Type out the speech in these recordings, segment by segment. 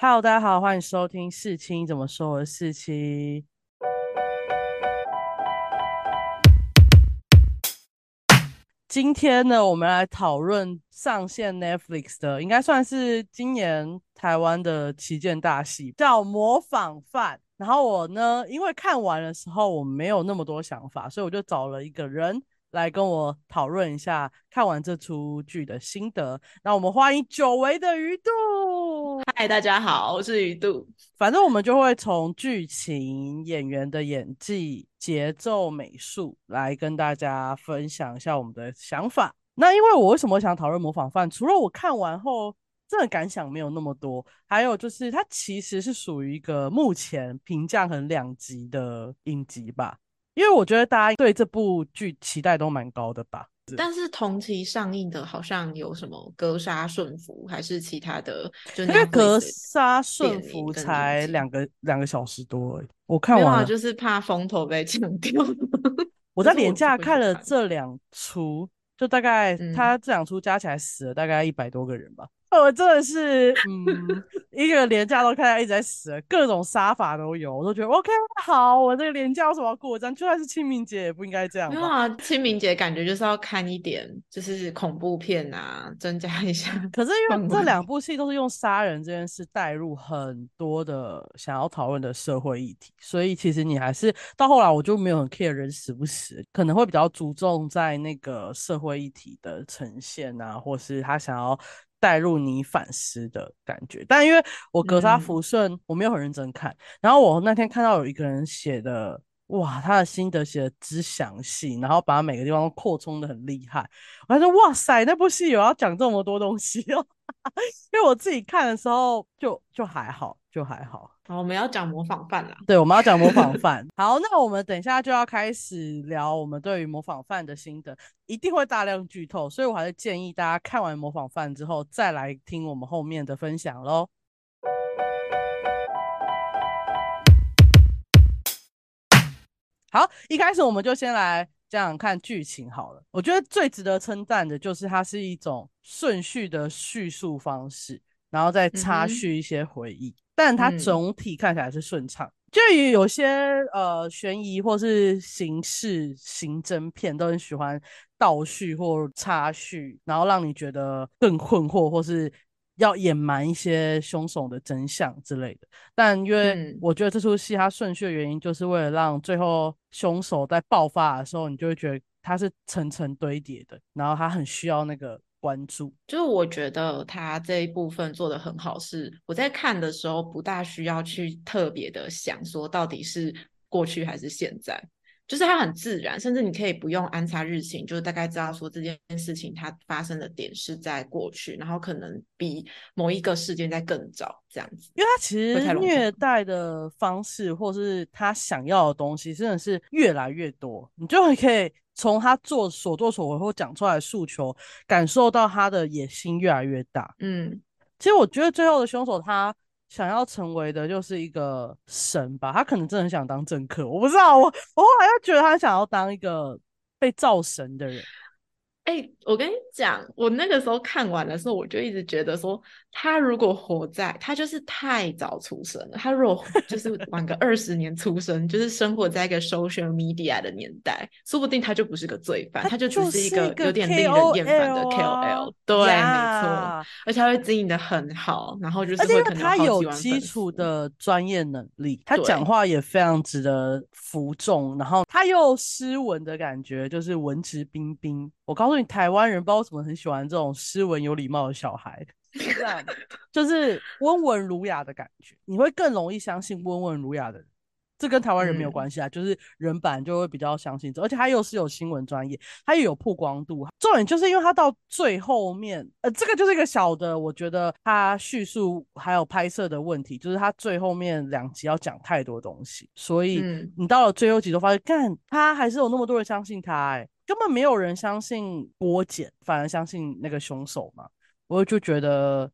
Hello，大家好，欢迎收听四七怎么说？我是四七。今天呢，我们来讨论上线 Netflix 的，应该算是今年台湾的旗舰大戏，叫《模仿犯》。然后我呢，因为看完的时候我没有那么多想法，所以我就找了一个人来跟我讨论一下看完这出剧的心得。那我们欢迎久违的鱼肚。嗨，大家好，我是鱼度。反正我们就会从剧情、演员的演技、节奏、美术来跟大家分享一下我们的想法。那因为我为什么想讨论模仿犯？除了我看完后真的感想没有那么多，还有就是它其实是属于一个目前评价很两极的影集吧。因为我觉得大家对这部剧期待都蛮高的吧。但是同期上映的好像有什么《格杀顺服》还是其他的？就格杀顺服》才两个两个小时多，我看完就是怕风头被抢掉。我在廉价看了这两出，就大概他这两出加起来死了大概一百多个人吧。我真的是，嗯，一个廉价都看到一直在死，各种杀法都有，我都觉得 OK 好。我这个廉价为什么要过章？就算是清明节也不应该这样。没有啊，清明节感觉就是要看一点，就是恐怖片啊，增加一下。可是因为这两 部戏都是用杀人这件事带入很多的想要讨论的社会议题，所以其实你还是到后来我就没有很 care 人死不死，可能会比较注重在那个社会议题的呈现啊，或是他想要。带入你反思的感觉，但因为我格杀福顺，我没有很认真看。然后我那天看到有一个人写的，哇，他的心得写的之详细，然后把每个地方都扩充的很厉害。我还说，哇塞，那部戏有要讲这么多东西哦。因为我自己看的时候，就就还好，就还好。好，我们要讲模仿犯了。对，我们要讲模仿犯。好，那我们等一下就要开始聊我们对于模仿犯的心得，一定会大量剧透，所以我还是建议大家看完模仿犯之后再来听我们后面的分享喽。好，一开始我们就先来讲讲看剧情好了。我觉得最值得称赞的就是它是一种顺序的叙述方式，然后再插叙一些回忆。但它总体看起来是顺畅，就于有些呃悬疑或是刑事刑侦片都很喜欢倒叙或插叙，然后让你觉得更困惑，或是要隐瞒一些凶手的真相之类的。但因为我觉得这出戏它顺序的原因，就是为了让最后凶手在爆发的时候，你就会觉得他是层层堆叠的，然后他很需要那个。关注就是我觉得他这一部分做的很好，是我在看的时候不大需要去特别的想说到底是过去还是现在，就是它很自然，甚至你可以不用安插日期，就是大概知道说这件事情它发生的点是在过去，然后可能比某一个事件在更早这样子。因为他其实虐待的方式或是他想要的东西真的是越来越多，你就会可以。从他做所作所为或讲出来的诉求，感受到他的野心越来越大。嗯，其实我觉得最后的凶手他想要成为的就是一个神吧，他可能真的很想当政客，我不知道。我我好像觉得他想要当一个被造神的人。哎，我跟你讲，我那个时候看完的时候，我就一直觉得说，他如果活在，他就是太早出生了。他如果就是晚个二十年出生，就是生活在一个 social media 的年代，说不定他就不是个罪犯，他就只是一个有点令人厌烦的 KOL。对，没错，而且他会经营的很好，然后就是会可能他有基础的专业能力，他讲话也非常值得服众，然后他又斯文的感觉，就是文质彬彬。我告诉你，台湾人不知道为什么很喜欢这种斯文有礼貌的小孩，就是温文儒雅的感觉，你会更容易相信温文儒雅的人。这跟台湾人没有关系啊，就是人版就会比较相信这，而且他又是有新闻专业，他又有曝光度。重点就是因为他到最后面，呃，这个就是一个小的，我觉得他叙述还有拍摄的问题，就是他最后面两集要讲太多东西，所以你到了最后集都发现，干他还是有那么多人相信他，哎，根本没有人相信郭检，反而相信那个凶手嘛，我就觉得。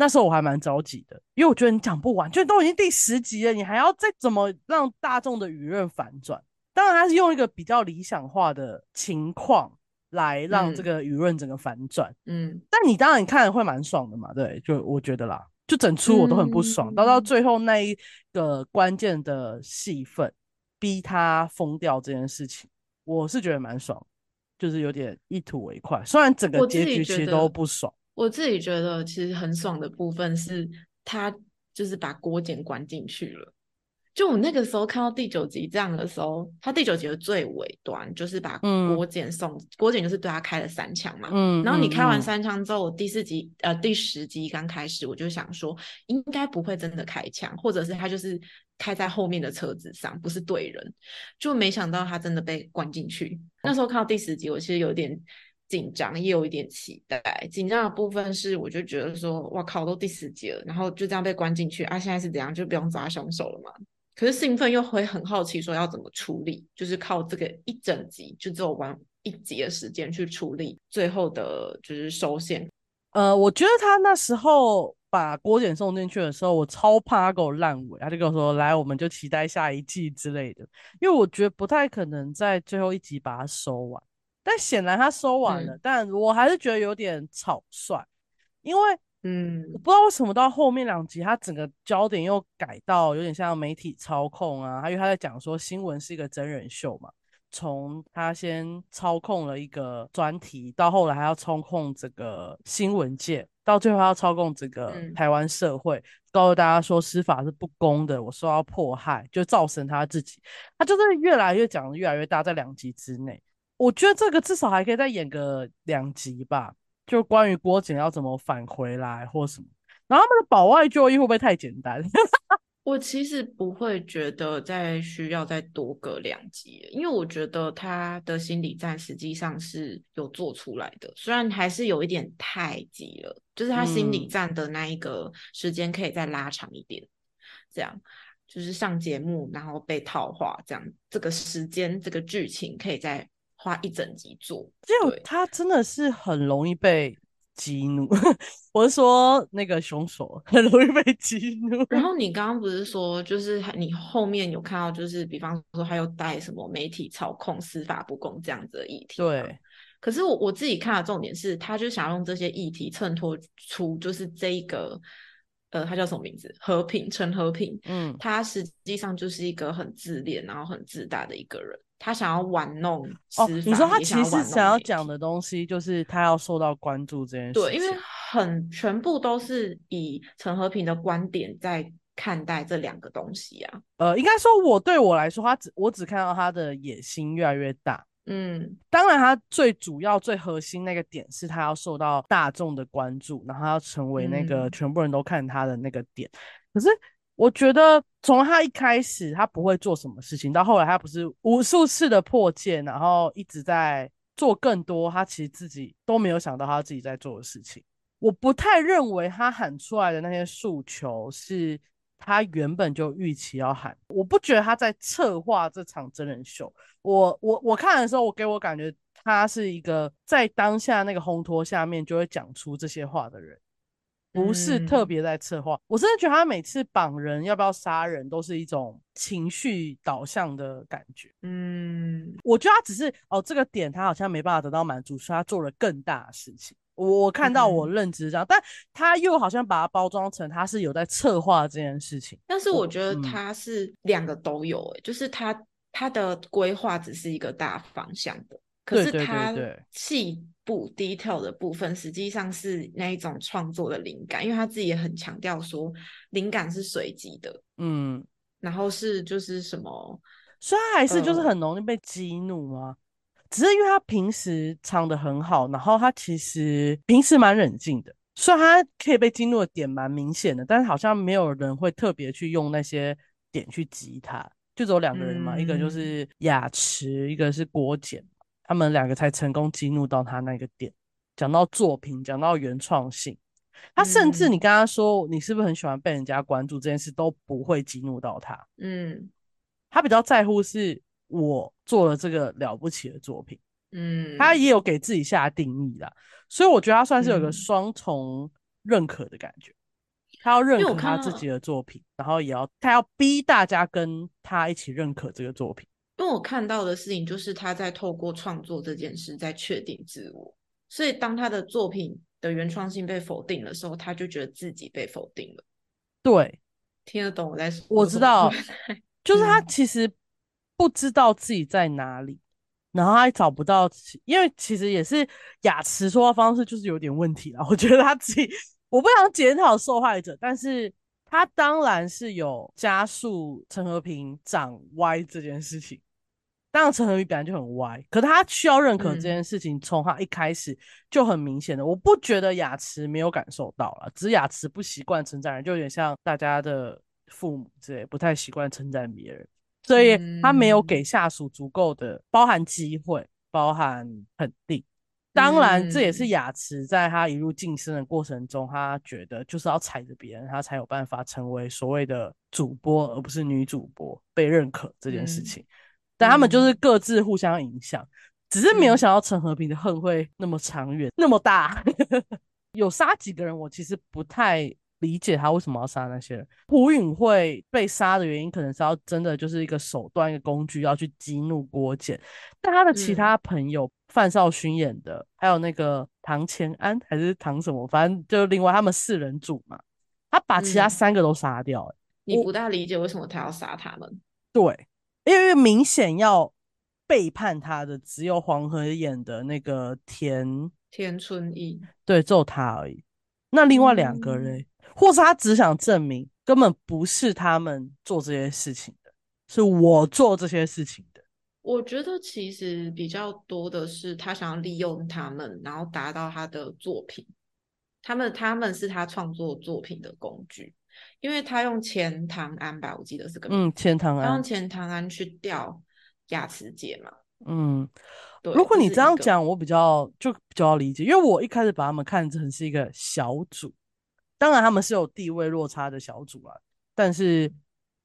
那时候我还蛮着急的，因为我觉得你讲不完，就都已经第十集了，你还要再怎么让大众的舆论反转？当然，他是用一个比较理想化的情况来让这个舆论整个反转。嗯，但你当然你看会蛮爽的嘛，对，就我觉得啦。就整出我都很不爽。到到最后那一个关键的戏份，逼他疯掉这件事情，我是觉得蛮爽，就是有点一吐为快。虽然整个结局其实都不爽，我自己觉得其实很爽的部分是他就是把郭简关进去了。就我那个时候看到第九集这样的时候，他第九集的最尾端就是把郭简送，郭简就是对他开了三枪嘛。嗯，然后你开完三枪之后，第四集呃第十集刚开始，我就想说应该不会真的开枪，或者是他就是开在后面的车子上，不是对人。就没想到他真的被关进去。那时候看到第十集，我其实有点紧张，也有一点期待。紧张的部分是，我就觉得说，哇靠，都第十集了，然后就这样被关进去啊，现在是怎样？就不用抓凶手了嘛？可是兴奋又会很好奇，说要怎么处理，就是靠这个一整集就只有玩一集的时间去处理最后的，就是收线。呃，我觉得他那时候把郭简送进去的时候，我超怕他给我烂尾，他就跟我说：“来，我们就期待下一季之类的。”因为我觉得不太可能在最后一集把它收完。但显然他收完了，但我还是觉得有点草率，因为。嗯，我不知道为什么到后面两集，他整个焦点又改到有点像媒体操控啊。因为他在讲说新闻是一个真人秀嘛，从他先操控了一个专题，到后来还要操控这个新闻界，到最后要操控这个台湾社会，告诉大家说司法是不公的，我受到迫害，就造成他自己，他就是越来越讲的越来越大，在两集之内，我觉得这个至少还可以再演个两集吧。就关于郭检要怎么返回来或什么，然后他们的保外就医会不会太简单？我其实不会觉得再需要再多个两集，因为我觉得他的心理战实际上是有做出来的，虽然还是有一点太急了，就是他心理战的那一个时间可以再拉长一点，这样就是上节目然后被套话，这样这个时间这个剧情可以再。花一整集做，就他真的是很容易被激怒。我是说那个凶手很容易被激怒。然后你刚刚不是说，就是你后面有看到，就是比方说还有带什么媒体操控、司法不公这样子的议题。对。可是我我自己看的重点是，他就想用这些议题衬托出，就是这一个呃，他叫什么名字？和平陈和平。嗯。他实际上就是一个很自恋，然后很自大的一个人。他想要玩弄哦，你说他其实想要讲的东西就是他要受到关注这件事。对，因为很全部都是以陈和平的观点在看待这两个东西啊。呃，应该说我对我来说，他只我只看到他的野心越来越大。嗯，当然他最主要、最核心那个点是他要受到大众的关注，然后要成为那个全部人都看他的那个点。可是。我觉得从他一开始，他不会做什么事情，到后来他不是无数次的破戒，然后一直在做更多，他其实自己都没有想到他自己在做的事情。我不太认为他喊出来的那些诉求是他原本就预期要喊。我不觉得他在策划这场真人秀。我我我看的时候，我给我感觉他是一个在当下那个烘托下面就会讲出这些话的人。不是特别在策划，我真的觉得他每次绑人要不要杀人，都是一种情绪导向的感觉。嗯，我觉得他只是哦，这个点他好像没办法得到满足，所以他做了更大的事情。我看到我认知这样，但他又好像把它包装成他是有在策划这件事情。但是我觉得他是两个都有，哎，就是他他的规划只是一个大方向的。可是他细部 detail 的部分，实际上是那一种创作的灵感，因为他自己也很强调说，灵感是随机的，嗯，然后是就是什么，所以他还是就是很容易被激怒吗？只是因为他平时唱的很好，然后他其实平时蛮冷静的，虽然他可以被激怒的点蛮明显的，但是好像没有人会特别去用那些点去激他，就只有两个人嘛，一个就是雅池，一个是郭简。他们两个才成功激怒到他那个点。讲到作品，讲到原创性，他甚至你跟他说你是不是很喜欢被人家关注这件事都不会激怒到他。嗯，他比较在乎是我做了这个了不起的作品。嗯，他也有给自己下定义啦，所以我觉得他算是有个双重认可的感觉。他要认可他自己的作品，然后也要他要逼大家跟他一起认可这个作品。因为我看到的事情就是他在透过创作这件事在确定自我，所以当他的作品的原创性被否定的时候，他就觉得自己被否定了。对，听得懂我在说？我知道，就是他嗯其实不知道自己在哪里，然后他也找不到其，因为其实也是雅慈说话方式就是有点问题了。我觉得他自己，我不想检讨受害者，但是他当然是有加速陈和平长歪这件事情。当然，陈恒宇本来就很歪，可他需要认可这嗯件事情，从他一开始就很明显的。我不觉得雅慈没有感受到了，只是雅慈不习惯称赞人，就有点像大家的父母之类，不太习惯称赞别人，所以他没有嗯给下属足够的包含机会、包含肯定。当然，这也是嗯雅慈在他一路晋升的过程中，他觉得就是要踩着别人，他才有办法成为所谓的主播，而不是女主播被认可这件事嗯情。但他们就是嗯各自互相影响，只是没有嗯想到陈和平的恨会那么长远、那么大。有杀几个人，我其实不太理解他为什么要杀那些人。胡允会被杀的原因，可能是要真的就是一个手段、一个工具，要去激怒郭简。但他的其嗯他朋友，范少勋演的，还有那个唐乾安还是唐什么，反正就另外他们四人组嘛，他把其他嗯三个都杀掉、欸。你不大理解为什么他要杀他们。对，因为明显要背叛他的只有黄河演的那个田，田春义，对，只有他而已。那另外两个嗯人，或是他只想证明根本不是他们做这些事情的，是我做这些事情的。我觉得其实比较多的是他想要利用他们，然后达到他的作品。他们他们是他创作作品的工具，因为他用钱塘安吧，我记得是个名嗯，字钱塘安他用，钱塘安去钓雅慈姐嘛。嗯，对，如果你这样讲，我比较就比较理解，因为我一开始把他们看成是一个小组，当然他们是有地位落差的小组啊。但是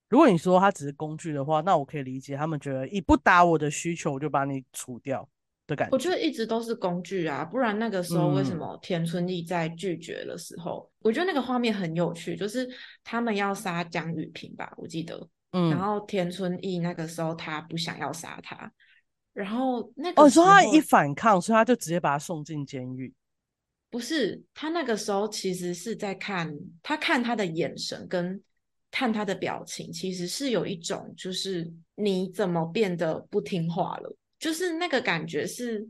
如果你说他只是工具的话，那我可以理解他们觉得一不达我的需求，我就把你除掉的感觉。我觉得一直都是工具啊，不然那个时候为什嗯么田春义在拒绝的时候，我觉得那个画面很有趣，就是他们要杀江雨萍吧，我记得，嗯然嗯，后田春义那个时候他不想要杀他，然后那哦，个时你说他一反抗，所以他就直接把他送进监狱。不是他那个时候其实是在看他看他的眼神跟看他的表情，其实是有一种就是你怎么变得不听话了，就是那个感觉是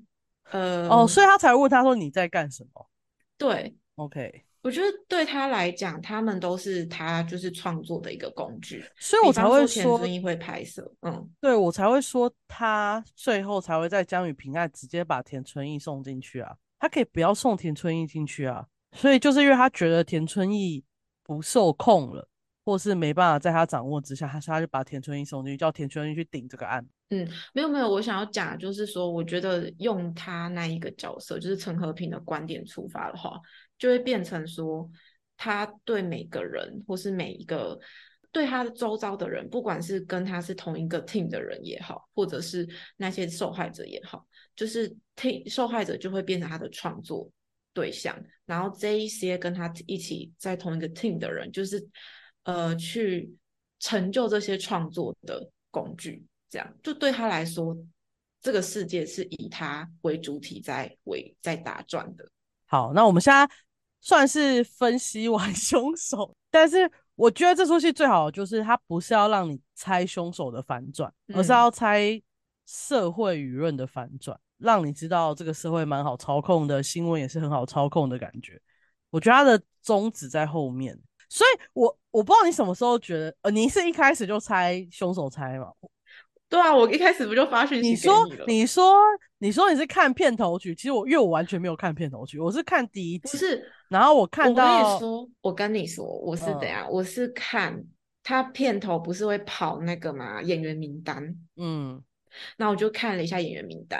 呃哦，所以他才问他说你在干什么对。？OK，我觉得对他来讲，他们都是他就是创作的一个工具。所以我才会说田说，遵义会拍摄，嗯，对我才会说他最后才会在江雨平案直接把田春义送进去啊，他可以不要送田春义进去啊，所以就是因为他觉得田春义不受控了，或是没办法在他掌握之下，他他就把田春义送进去，叫田春义去顶这个案。嗯没有没有，我想要讲就是说，我觉得用他那一个角色，就是陈和平的观点出发的话，就会变成说，他对每个人或是每一个对他的周遭的人，不管是跟他是同一个 team 的人也好，或者是那些受害者也好，就是听受害者就会变成他的创作对象，然后这一些跟他一起在同一个 team 的人，就是呃去成就这些创作的工具。这样就对他来说，这个世界是以他为主体在为在打转的。好，那我们现在算是分析完 凶手，但是我觉得这出戏最好就是它不是要让你猜凶手的反转，而是嗯要猜社会舆论的反转，让你知道这个社会蛮好操控的，新闻也是很好操控的感觉。我觉得它的宗旨在后面，所以我我不知道你什么时候觉得，呃，你是一开始就猜凶手猜吗？对啊，我一开始不就发讯息给你说你说你说你是看片头曲，其实我因为我完全没有看片头曲，我是看第一集，不是，然后我看我跟你到说，我跟你说，我是怎嗯样？我是看他片头不是会跑那个嘛演员名单，嗯，然后我就看了一下演员名单，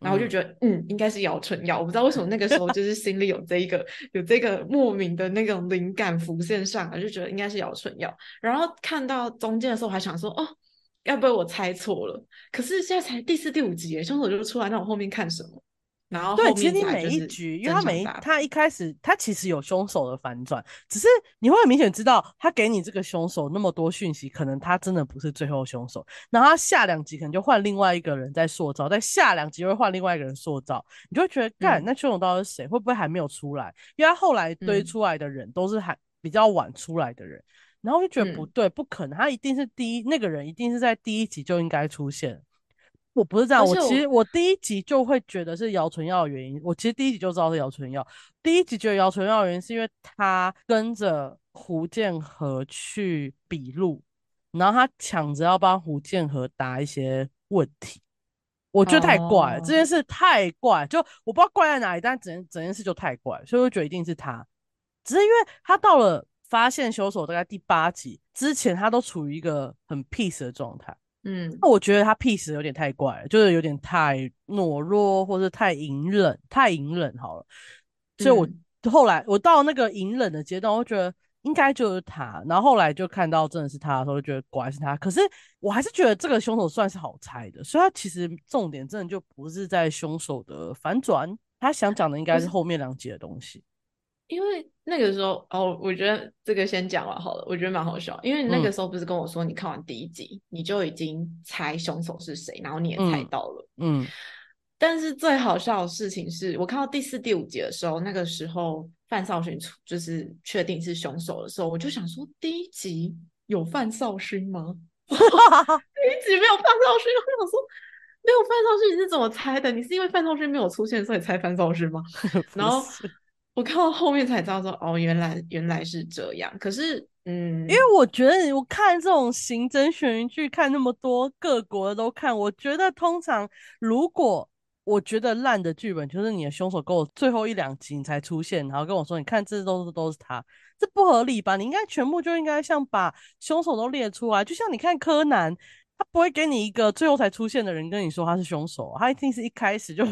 然后我就嗯觉得，嗯，应该是姚春耀。我不知道为什么那个时候就是 心里有这一个有这个莫名的那种灵感浮现上来，就觉得应该是姚春耀。然后看到中间的时候，我还想说，哦，要不会我猜错了？可是现在才第四、第五集耶，凶手就出来，那我后面看什么？然后对，其实你每一局，因为他每一他一开始他其实有凶手的反转，只是你会很明显知道他给你这个凶手那么多讯息，可能他真的不是最后凶手。然后他下两集可能就换另外一个人在塑造，在下两集又会换另外一个人塑造，你就会觉得，干、嗯那凶手到底是谁？会不会还没有出来？因为他后来堆嗯出来的人都是还比较晚出来的人，然后我就觉得不嗯对，不可能，他一定是第一那个人一定是在第一集就应该出现。我不是这样，我其实我我第一集就会觉得是姚纯耀的原因，我其实第一集就知道是姚纯耀。第一集觉得姚纯耀的原因是因为他跟着胡建和去笔录，然后他抢着要帮胡建和答一些问题，我觉得太怪了，这件哦事太怪，就我不知道怪在哪里，但整整件事就太怪，所以我觉得一定是他。只是因为他到了发现凶手大概第八集之前，他都处于一个很 peace 的状态。嗯那我觉得他 peace 有点太怪了，就是有点太懦弱，或者太隐忍，太隐忍好了。所以我嗯后来我到那个隐忍的阶段，我觉得应该就是他。然后后来就看到真的是他的时候，就觉得果然是他。可是我还是觉得这个凶手算是好猜的，所以他其实重点真的就不是在凶手的反转，他想讲的应该是后面两集的东西。因为那个时候哦，我觉得这个先讲完好了，我觉得蛮好笑。因为你那个嗯时候不是跟我说，你看完第一集，你就已经猜凶手是谁，然后你也猜嗯到了。嗯但是最好笑的事情是我看到第四、第五集的时候，那个时候范少勋出就是确定是凶手的时候，我就想说，第一集有范少勋吗？第一集没有范少勋，我想说没有范少勋，你是怎么猜的？你是因为范少勋没有出现，所以猜范少勋吗？然后我看到后面才知道说，哦，原来原来是这样。可是，嗯，因为我觉得我看这种刑侦悬疑剧，看那么多各国的都看，我觉得通常如果我觉得烂的剧本，就是你的凶手跟我最后一两集你才出现，然后跟我说，你看这都是都是他，这不合理吧？你应该全部就应该像把凶手都列出来，就像你看柯南，他不会给你一个最后才出现的人跟你说他是凶手，他一定是一开始就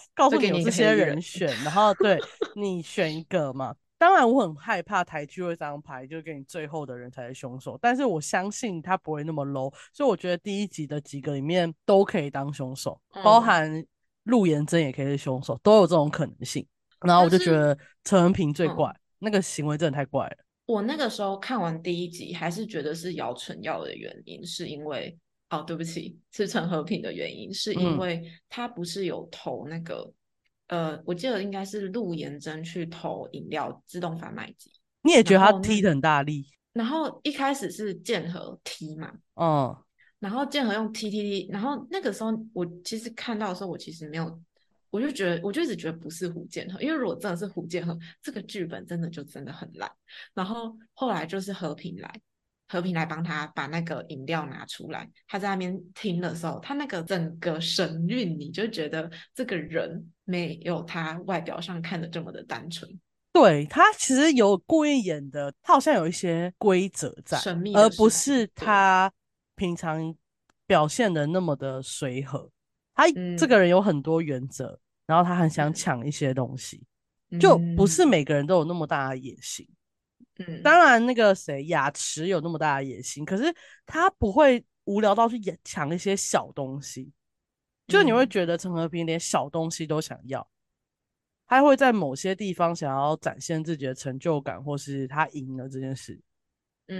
告诉给你有这些人人选，然后对 你选一个嘛。当然，我很害怕台剧会这张牌，就给你最后的人才是凶手。但是我相信他不会那么 low，所以我觉得第一集的几个里面都可以当凶手，包嗯含陆延真也可以是凶手，都有这种可能性。然后我就觉得陈文平最嗯怪，那个行为真的太怪了。我那个时候看完第一集，还是觉得是姚纯耀的原因，是因为哦，对不起，是陈和平的原因，是因嗯。为他不是有投那个，呃，我记得应该是陆延真去投饮料自动贩卖机，你也觉得他踢的很大力，然后一开始是建和踢嘛，嗯，然后建和用 T T T，，然后那个时候我其实看到的时候，我其实没有，我就觉得我就一直觉得不是胡建和，因为如果真的是胡建和，这个剧本真的就真的很烂。然后后来就是和平来，和平来帮他把那个饮料拿出来，他在那边听的时候，他那个整个神韵，你就觉得这个人没有他外表上看的这么的单纯，对他其实有故意演的，他好像有一些规则在，神秘而不是他平常表现的那么的随和。他这嗯。个人有很多原则，然后他很想嗯抢一些东西，就不是嗯每个人都有那么大的野心。嗯，当然，那个谁雅池有那么大的野心，可是他不会无聊到去演抢一些小东西，就你会嗯。觉得陈和平连小东西都想要，他会在某些地方想要展现自己的成就感，或是他赢了这件事，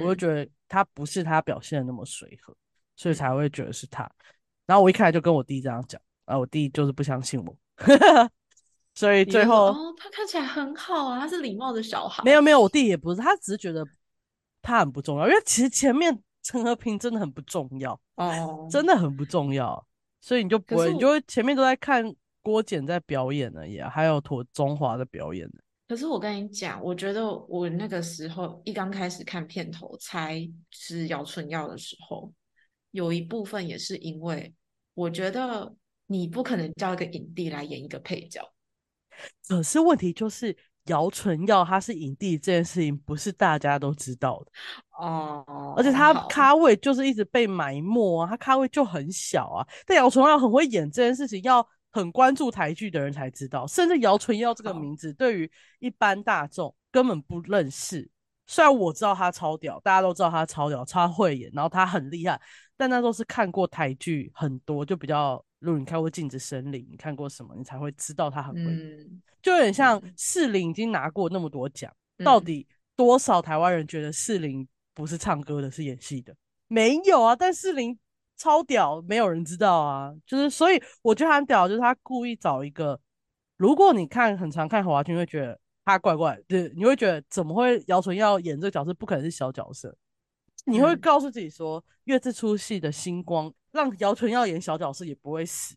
我就嗯。觉得他不是他表现的那么随和，所以嗯。才会觉得是他。然后我一开始就跟我弟这样讲，啊，我弟就是不相信我，所以最后哦，他看起来很好啊，他是礼貌的小孩。没有没有，我弟也不是，他只是觉得他很不重要，因为其实前面陈和平真的很不重要，哦，真的很不重要，所以你就不会，你就会前面都在看郭简在表演而已、啊，还有妥中华的表演呢。可是我跟你讲，我觉得我那个时候一刚开始看片头猜是姚春耀的时候，有一部分也是因为我觉得你不可能叫一个影帝来演一个配角。可是问题就是姚纯耀他是影帝这件事情不是大家都知道的，哦，而且他咖位就是一直被埋没啊，他咖位就很小啊。但姚纯耀很会演这件事情，要很关注台剧的人才知道，甚至姚纯耀这个名字对于一般大众根本不认识，虽然我知道他超屌，大家都知道他超屌、超会演，然后他很厉害，但那都是看过台剧很多，就比较，如果你看过《镜子森林》，你看过什么，你才会知道他很会演。就有点像四零已经拿过那么多奖，到底多少台湾人觉得四零不是唱歌的，是演戏的？没有啊，但四零超屌，没有人知道啊。就是所以我觉得很屌，就是他故意找一个，如果你看很常看华君，会觉得。他怪怪，对，你会觉得怎么会姚纯要演这个角色？不可能是小角色。你会告诉自己说，月这出戏的星光，让姚纯耀演小角色也不会死，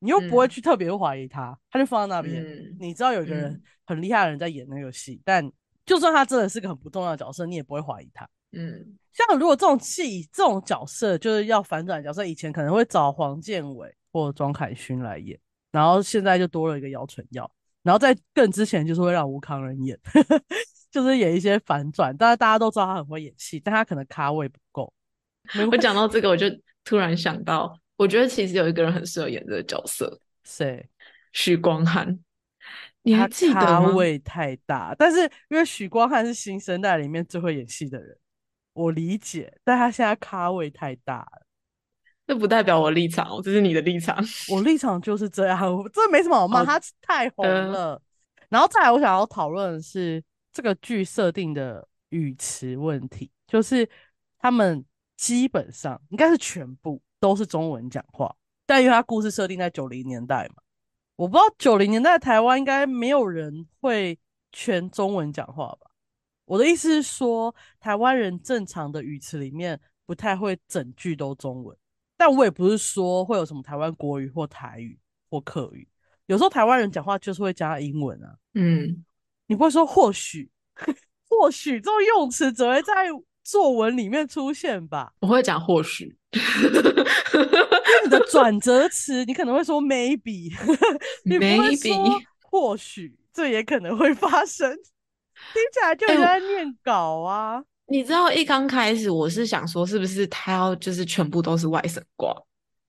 你又不会去特别怀疑他，他就放在那边。你知道有一个人很厉害的人在演那个戏，但就算他真的是个很不重要的角色，你也不会怀疑他。嗯，像如果这种戏、这种角色就是要反转角色，以前可能会找黄建伟或庄凯勋来演，然后现在就多了一个姚纯耀。然后在更之前，就是会让吴康仁演，就是演一些反转。但是大家都知道他很会演戏，但他可能咖位不够。我讲到这个，我就突然想到，我觉得其实有一个人很适合演这个角色，谁？许光汉。你还记得咖位太大，但是因为许光汉是新生代里面最会演戏的人，我理解。但他现在咖位太大了。这不代表我立场，这是你的立场。我立场就是这样，这没什么好骂，他太红了。然后再来，我想要讨论的是这个剧设定的语词问题，就是他们基本上应该是全部都是中文讲话，但因为他故事设定在九零年代嘛，我不知道九零年代台湾应该没有人会全中文讲话吧？我的意思是说，台湾人正常的语词里面不太会整句都中文。但我也不是说会有什么台湾国语或台语或客语，有时候台湾人讲话就是会加英文啊。嗯，你不会说或许，或许这种用词只会在作文里面出现吧？我会讲或许，你的转折词你可能会说 maybe，你不会说或许，这也可能会发生，听起来就在念稿啊。你知道一刚开始我是想说，是不是他要就是全部都是外省挂，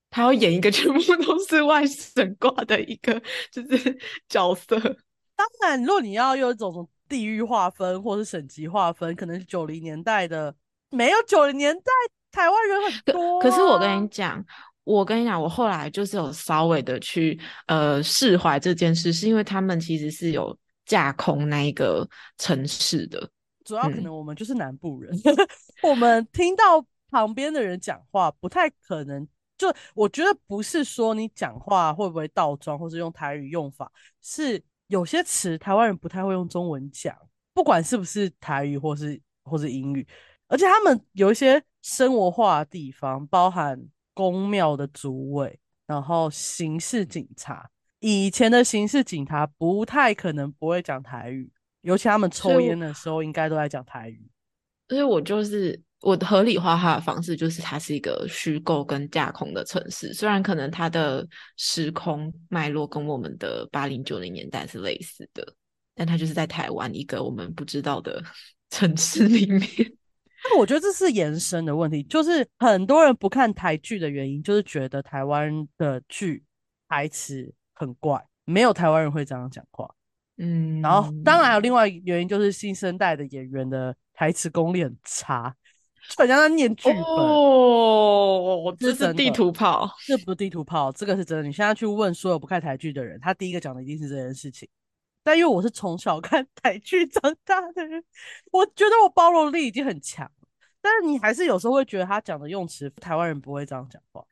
他要演一个全部都是外省挂的一个就是角色。当然，如果你要用一种地域划分或是省级划分，可能是九零年代的，没有九零年代台湾人很多。可是我跟你讲，我跟你讲，我后来就是有稍微的去呃释怀这件事，是因为他们其实是有架空那一个城市的。主要可能我们就是南部人，我们听到旁边的人讲话，不太可能。就我觉得不是说你讲话会不会倒装，或是用台语用法，是有些词台湾人不太会用中文讲，不管是不是台语或是或是英语。而且他们有一些生活化的地方，包含公庙的主委，然后刑事警察，以前的刑事警察不太可能不会讲台语。尤其他们抽烟的时候，应该都在讲台语。所以我就是我合理化它的方式，就是它是一个虚构跟架空的城市。虽然可能它的时空脉络跟我们的八零九零年代是类似的，但它就是在台湾一个我们不知道的 城市里面。那我觉得这是延伸的问题，就是很多人不看台剧的原因，就是觉得台湾的剧台词很怪，没有台湾人会这样讲话。嗯，然后当然还有另外原因，就是新生代的演员的台词功力很差，好像在念剧本。哦，这是地图炮，这不是地图炮，这个是真的。你现在去问所有不看台剧的人，他第一个讲的一定是这件事情。但因为我是从小看台剧长大的人，我觉得我包容力已经很强。但是你还是有时候会觉得他讲的用词，台湾人不会这样讲话。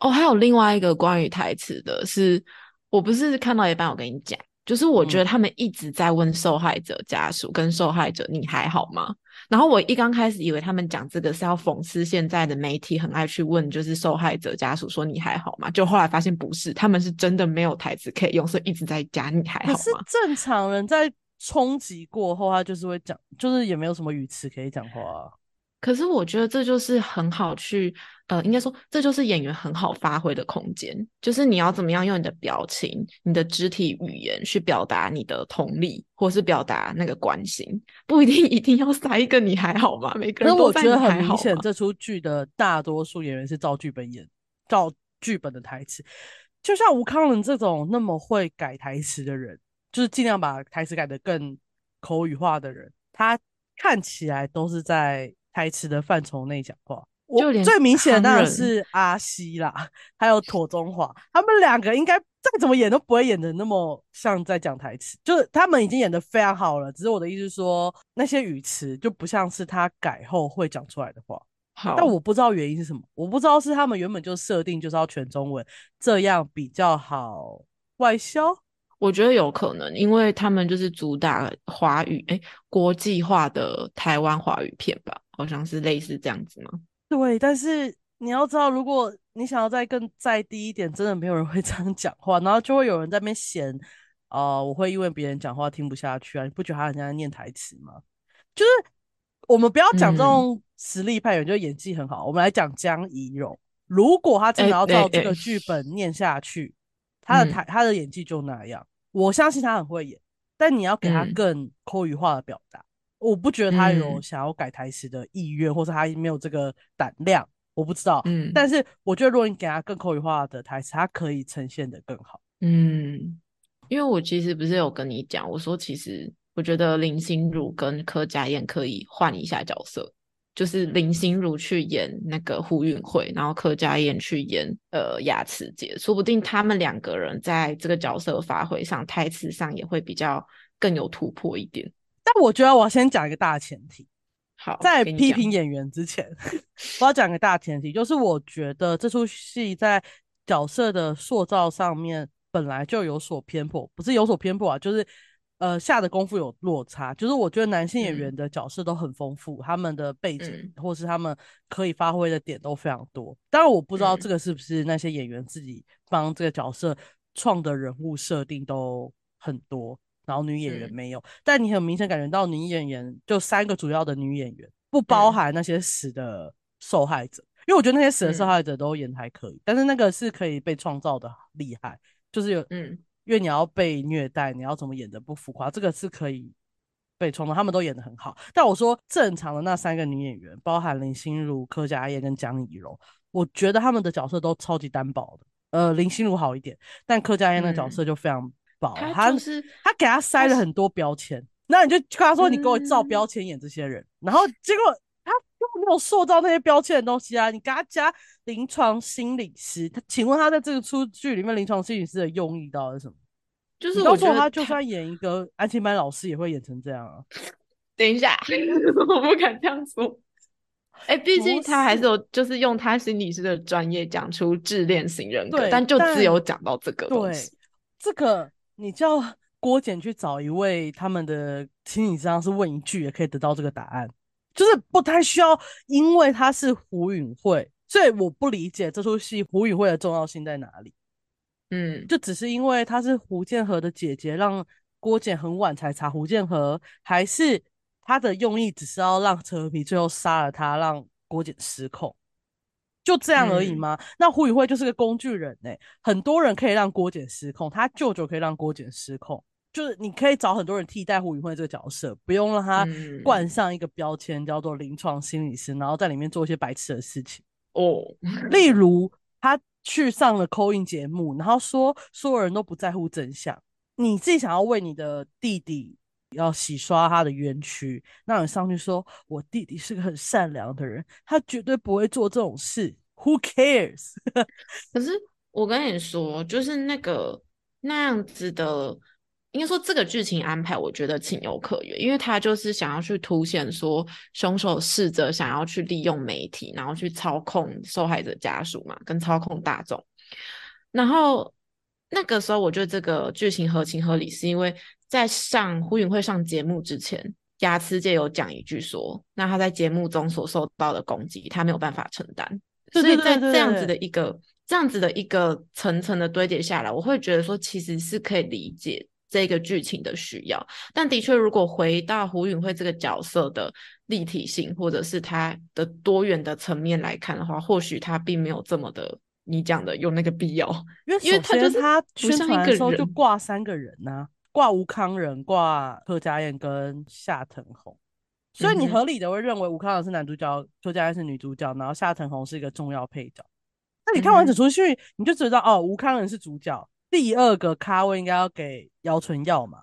哦，还有另外一个关于台词的是，我不是看到一半，我跟你讲。就是我觉得他们一直在问受害者家属跟受害者你还好吗？然后我一刚开始以为他们讲这个是要讽刺现在的媒体很爱去问，就是受害者家属说你还好吗？就后来发现不是，他们是真的没有台词可以用，所以一直在加你还好吗？是正常人在冲击过后，他就是会讲，就是也没有什么语词可以讲话。可是我觉得这就是很好去，呃，应该说这就是演员很好发挥的空间，就是你要怎么样用你的表情、你的肢体语言去表达你的同理，或是表达那个关心，不一定一定要塞一个你还好吗？每个人都觉得很明显，这出剧的大多数演员是照剧本演，照剧本的台词，就像吴康仁这种那么会改台词的人，就是尽量把台词改得更口语化的人，他。看起来都是在台词的范畴内讲话。就连最明显的当然是阿西啦，还有妥中华，他们两个应该再怎么演都不会演的那么像在讲台词，就是他们已经演的非常好了。只是我的意思是说，那些语词就不像是他改后会讲出来的话。好，但我不知道原因是什么，我不知道是他们原本就设定就是要全中文，这样比较好外销。我觉得有可能，因为他们就是主打华语，哎，国际化的台湾华语片吧，好像是类似这样子吗？对，但是你要知道，如果你想要再更再低一点，真的没有人会 这样讲话，然后就会有人在那边嫌，呃，我会因为别人讲话听不下去啊，你不觉得他很像在念台词吗？就是我们不要讲这种实力派演员，就演技很好，我们来讲江怡蓉，如果他真的要照这个剧本念下去，他的台他的演技就那样，我相信他很会演，但你要给他更口语化的表达。我不觉得他有想要改台词的意愿，或者他没有这个胆量，我不知道。嗯，但是我觉得如果你给他更口语化的台词，他可以呈现的更好。嗯，因为我其实不是有跟你讲，我说其实我觉得林心如跟柯佳燕可以换一下角色，就是林心如去演那个胡运慧，然后柯佳燕去演呃雅慈姐，说不定他们两个人在这个角色发挥上，台词上也会比较更有突破一点。但我觉得我要先讲一个大前提，好，在批评演员之前，我要讲一个大前提，就是我觉得这出戏在角色的塑造上面本来就有所偏颇，不是有所偏颇啊，就是呃下的功夫有落差。就是我觉得男性演员的角色都很丰富，他们的背景或是他们可以发挥的点都非常多。当然我不知道这个是不是那些演员自己帮这个角色创的人物设定都很多。然后女演员没有，但你很明显感觉到女演员就三个主要的女演员，不包含那些死的受害者，因为我觉得那些死的受害者都演的还可以，但是那个是可以被创造的厉害，就是有，嗯，因为你要被虐待，你要怎么演的不浮夸，这个是可以被创造，他们都演的很好。但我说正常的那三个女演员，包含林心如、柯佳燕跟江怡蓉，我觉得他们的角色都超级单薄的，呃，林心如好一点，但柯佳燕的角色就非常。他就是他给他塞了很多标签，那你就跟他说你给我照标签演这些人，然后结果他又没有塑造那些标签的东西啊！你给他加临床心理师，他请问他在这个出剧里面临床心理师的用意到底是什么？就是我说他就算演一个安亲班老师也会演成这样啊！等一下，我不敢这样说。哎，毕竟他还是有就是用他心理师的专业讲出自恋型人格，但就只有讲到这个东西，这个。你叫郭简去找一位他们的心理上是问一句也可以得到这个答案，就是不太需要，因为他是胡允慧，所以我不理解这出戏胡允慧的重要性在哪里。嗯，就只是因为她是胡建和的姐姐，让郭简很晚才查胡建和，还是他的用意只是要让陈和平最后杀了他，让郭简失控。就这样而已吗？那胡宇慧就是个工具人呢。很多人可以让郭简失控，他舅舅可以让郭简失控，就是你可以找很多人替代胡宇慧这个角色，不用让他冠上一个标签叫做临床心理师，然后在里面做一些白痴的事情哦。例如他去上了扣印节目，然后说所有人都不在乎真相，你自己想要为你的弟弟要洗刷他的冤屈，那你上去说我弟弟是个很善良的人，他绝对不会做这种事。Who cares？可是我跟你说，就是那个那样子的，应该说这个剧情安排，我觉得情有可原，因为他就是想要去凸显说，凶手试着想要去利用媒体，然后去操控受害者家属嘛，跟操控大众。然后那个时候，我觉得这个剧情合情合理，是因为在上胡允会上节目之前，雅慈姐有讲一句说，那他在节目中所受到的攻击，他没有办法承担。所以在这样子的一个这样子的一个层层的堆叠下来，我会觉得说其实是可以理解这个剧情的需要。但的确，如果回到胡允慧这个角色的立体性，或者是他的多元的层面来看的话，或许他并没有这么的你讲的有那个必要。因为因为他就是他宣传的时候就挂三个人呐，挂吴康仁、挂柯佳燕跟夏腾红。所以你合理的会认为吴康仁是男主角，柯佳燕是女主角，然后夏腾红是一个重要配角。那你看完整出去，你就知道哦，吴康仁是主角，第二个咖位应该要给姚纯耀嘛，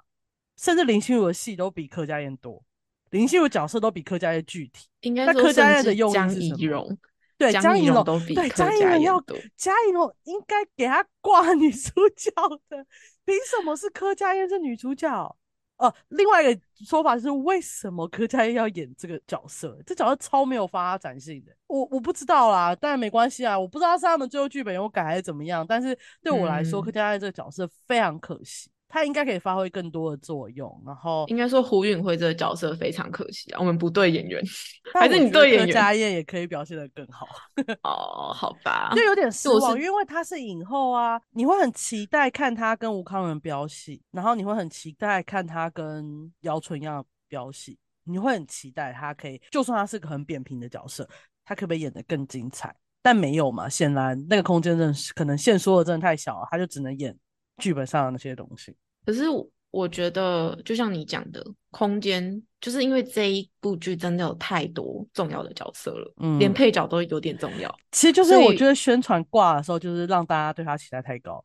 甚至林心如的戏都比柯佳燕多。林心如角色都比柯佳燕具体。应该说那柯佳燕的用意是什么对，江宜蓉江宜蓉对都比柯江一龙要佳嬿多江一龙应该给他挂女主角的，凭什么是柯佳嬿是女主角？呃，另外一个说法是，为什么柯佳嬿要演这个角色？这角色超没有发展性的，我我不知道啦，但没关系啊，我不知道是他们最后剧本有改还是怎么样，但是对我来说，嗯柯佳嬿这个角色非常可惜，她应该可以发挥更多的作用，然后应该说胡允辉这个角色非常可惜啊，我们不对演员，但还是你对演员佳燕也可以表现得更好。哦，好吧就，有点失望，因为他是影后啊，你会很期待看他跟吴康仁飙戏，然后你会很期待看他跟姚纯样飙戏，你会很期待他可以，就算他是个很扁平的角色，他可不可以演得更精彩？但没有嘛，显然那个空间真的是可能线缩的真的太小了，他就只能演剧本上的那些东西。可是我我觉得，就像你讲的，空间就是因为这一部剧真的有太多重要的角色了，连嗯配角都有点重要。其实就是我觉得宣传挂的时候，就是让大家对他期待太高。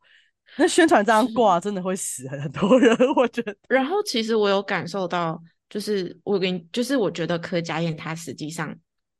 那宣传这样挂，真的会死很多人，我觉得。然后其实我有感受到，就是我跟你，就是我觉得柯佳燕她实际上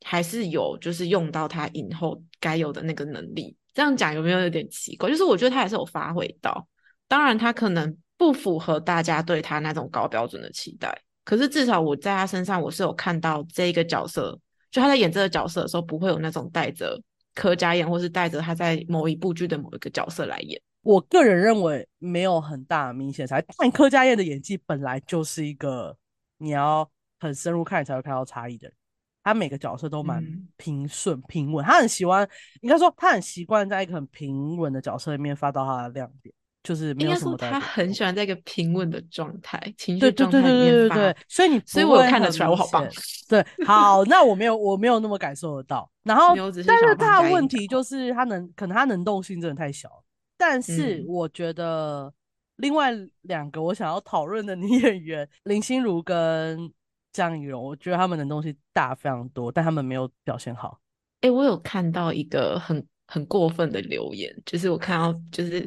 还是有就是用到她影后该有的那个能力。这样讲有没有有点奇怪？就是我觉得她还是有发挥到，当然他可能不符合大家对他那种高标准的期待，可是至少我在他身上我是有看到这一个角色，就他在演这个角色的时候，不会有那种带着柯佳燕或是带着他在某一部剧的某一个角色来演。我个人认为没有很大的明显差异，但柯佳燕的演技本来就是一个你要很深入看你才会看到差异的人。她每个角色都蛮嗯平顺、平稳，他很喜欢，应该说他很习惯在一个很平稳的角色里面发到他的亮点，就是没应该说有什么他很喜欢在一个平稳的状态、情绪状对对对对态里面发。对对，所以你所以我看得出来我好棒对，好，那我没有我没有那么感受得到。然后但是想要帮他的问题就是他能可能他能动性真的太小。但是嗯我觉得另外两个我想要讨论的女 演员林心如跟江宜蓉，我觉得他们能动性大非常多，但他们没有表现好。哎、我有看到一个很很过分的留言，就是我看到就是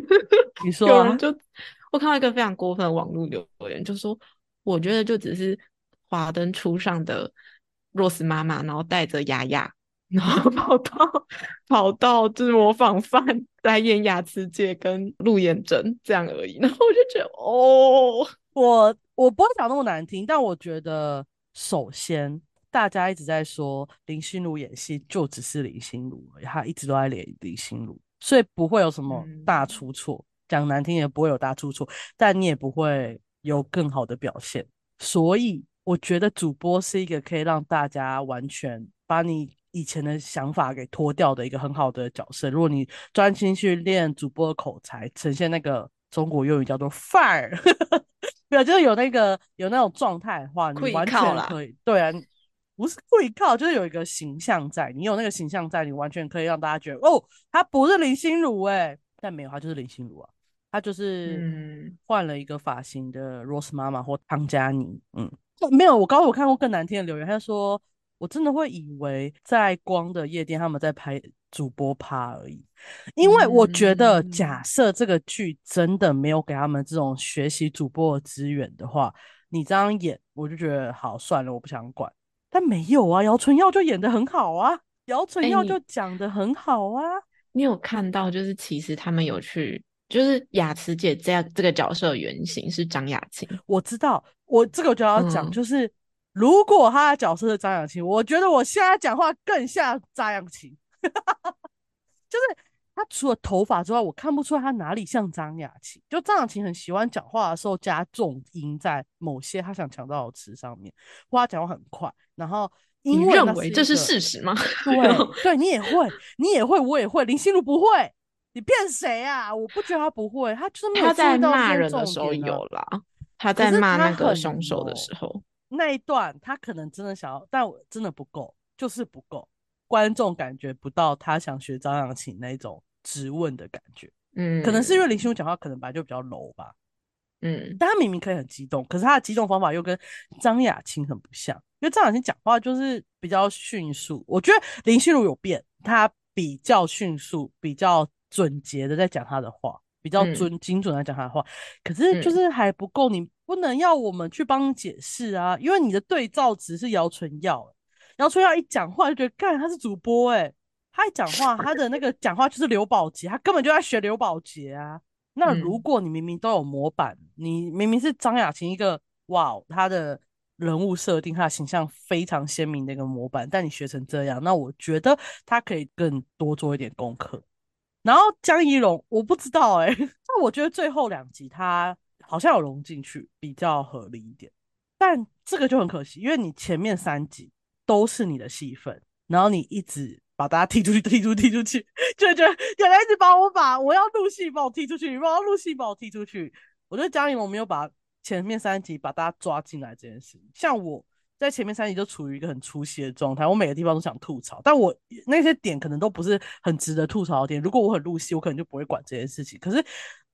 你说啊有人就我看到一个非常过分的网络留言，就说我觉得就只是华灯初上的 Rose 妈妈，然后带着雅雅，然后 跑到跑到就是模仿犯来演雅慈姐跟陆妍珍这样而已，然后我就觉得哦，我我不会讲那么难听，但我觉得首先大家一直在说林心如演戏就只是林心如她一直都在演林心如，所以不会有什么大嗯出错。讲难听也不会有大出错，但你也不会有更好的表现。所以我觉得主播是一个可以让大家完全把你以前的想法给脱掉的一个很好的角色。如果你专心去练主播的口才，呈现那个中国用语叫做范儿，没有，就是有那个有那种状态的话，你会完全可以。对啊，你不是会靠，就是有一个形象在，你有那个形象在，你完全可以让大家觉得哦，他不是林心如哎、但没有，他就是林心如啊，他就是嗯。换了一个发型的 Rose 妈妈或汤佳妮，嗯，没有，我刚刚有看过更难听的留言，他说我真的会以为在光的夜店他们在拍主播趴而已，因为我觉得嗯。假设这个剧真的没有给他们这种学习主播的资源的话，你这样演，我就觉得好算了，我不想管。但没有啊，姚纯耀就演的很好啊，姚纯哎你耀就讲的很好啊。你有看到，就是其实他们有去，就是雅慈姐这样这个角色的原型是张雅琴，我知道，我这个我就要讲，嗯就是如果他的角色是张雅琴，我觉得我现在讲话更像张雅琴，就是他除了头发之外，我看不出来他哪里像张雅琴。就张雅琴很喜欢讲话的时候加重音在某些他想强调的词上面，或他讲话很快，然后因你为那认为这是事实吗？对 对，你也会，你也会，我也会，林心如不会，你骗谁啊？我不觉得他不会，他就是没有他在骂人的时候有啦，他在骂那个凶手的时候，那一段他可能真的想要，但我真的不够，就是不够，观众感觉不到他想学张扬琴那一种质问的感觉，嗯，可能是因为林心如讲话可能本来就比较柔吧，嗯。但他明明可以很激动，可是他的激动方法又跟张雅琴很不像，因为张雅琴讲话就是比较迅速，我觉得林心如有变，她比较迅速，比较准捷的在讲她的话，比较嗯。准、精准的讲她的话，可是就嗯。是还不够。你不能要我们去帮你解释啊，因为你的对照值是姚纯耀，姚纯耀一讲话就觉得，干他是主播哎，他一讲话，他的那个讲话就是刘宝杰，他根本就在学刘宝杰啊。那如果你明明都有模板，你明明是张雅琴一个哇，他的人物设定、他的形象非常鲜明的一个模板，但你学成这样，那我觉得他可以更多做一点功课。然后江一龙，我不知道哎，那我觉得最后两集他好像有融进去，比较合理一点。但这个就很可惜，因为你前面三集都是你的戏份，然后你一直把大家踢出去、踢出、踢出去，就就有人一直把我把我要录戏把我踢出去，我要录戏把我踢出去。我觉得江一龙没有把前面三集把大家抓进来这件事，像我。在前面三集就处于一个很出戏的状态，我每个地方都想吐槽，但我那些点可能都不是很值得吐槽的点。如果我很入戏，我可能就不会管这件事情。可是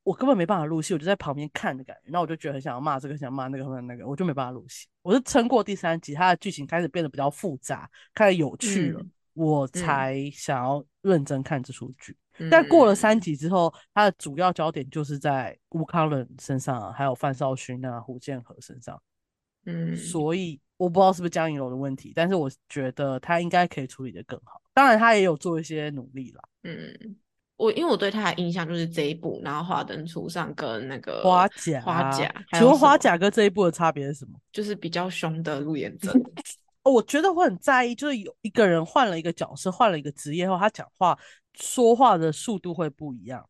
我根本没办法入戏，我就在旁边看的感觉，那我就觉得很想要骂这个，想骂那个，骂那个，我就没办法入戏。我是撑过第三集，它的剧情开始变得比较复杂，开始有趣了，我才想要认真看这出剧。但过了三集之后，它的主要焦点就是在吴康仁身上，还有范少勋啊、胡建和身上。嗯，所以。我不知道是不是江映蓉的问题，但是我觉得他应该可以处理的更好。当然，他也有做一些努力啦。嗯，我因为我对他的印象就是这一部，然后《华灯初上》跟那个花甲，花甲。请问花甲跟这一部的差别是什么？就是比较凶的陆延真。我觉得会很在意，就是有一个人换了一个角色，换了一个职业后，他讲话说话的速度会不一样。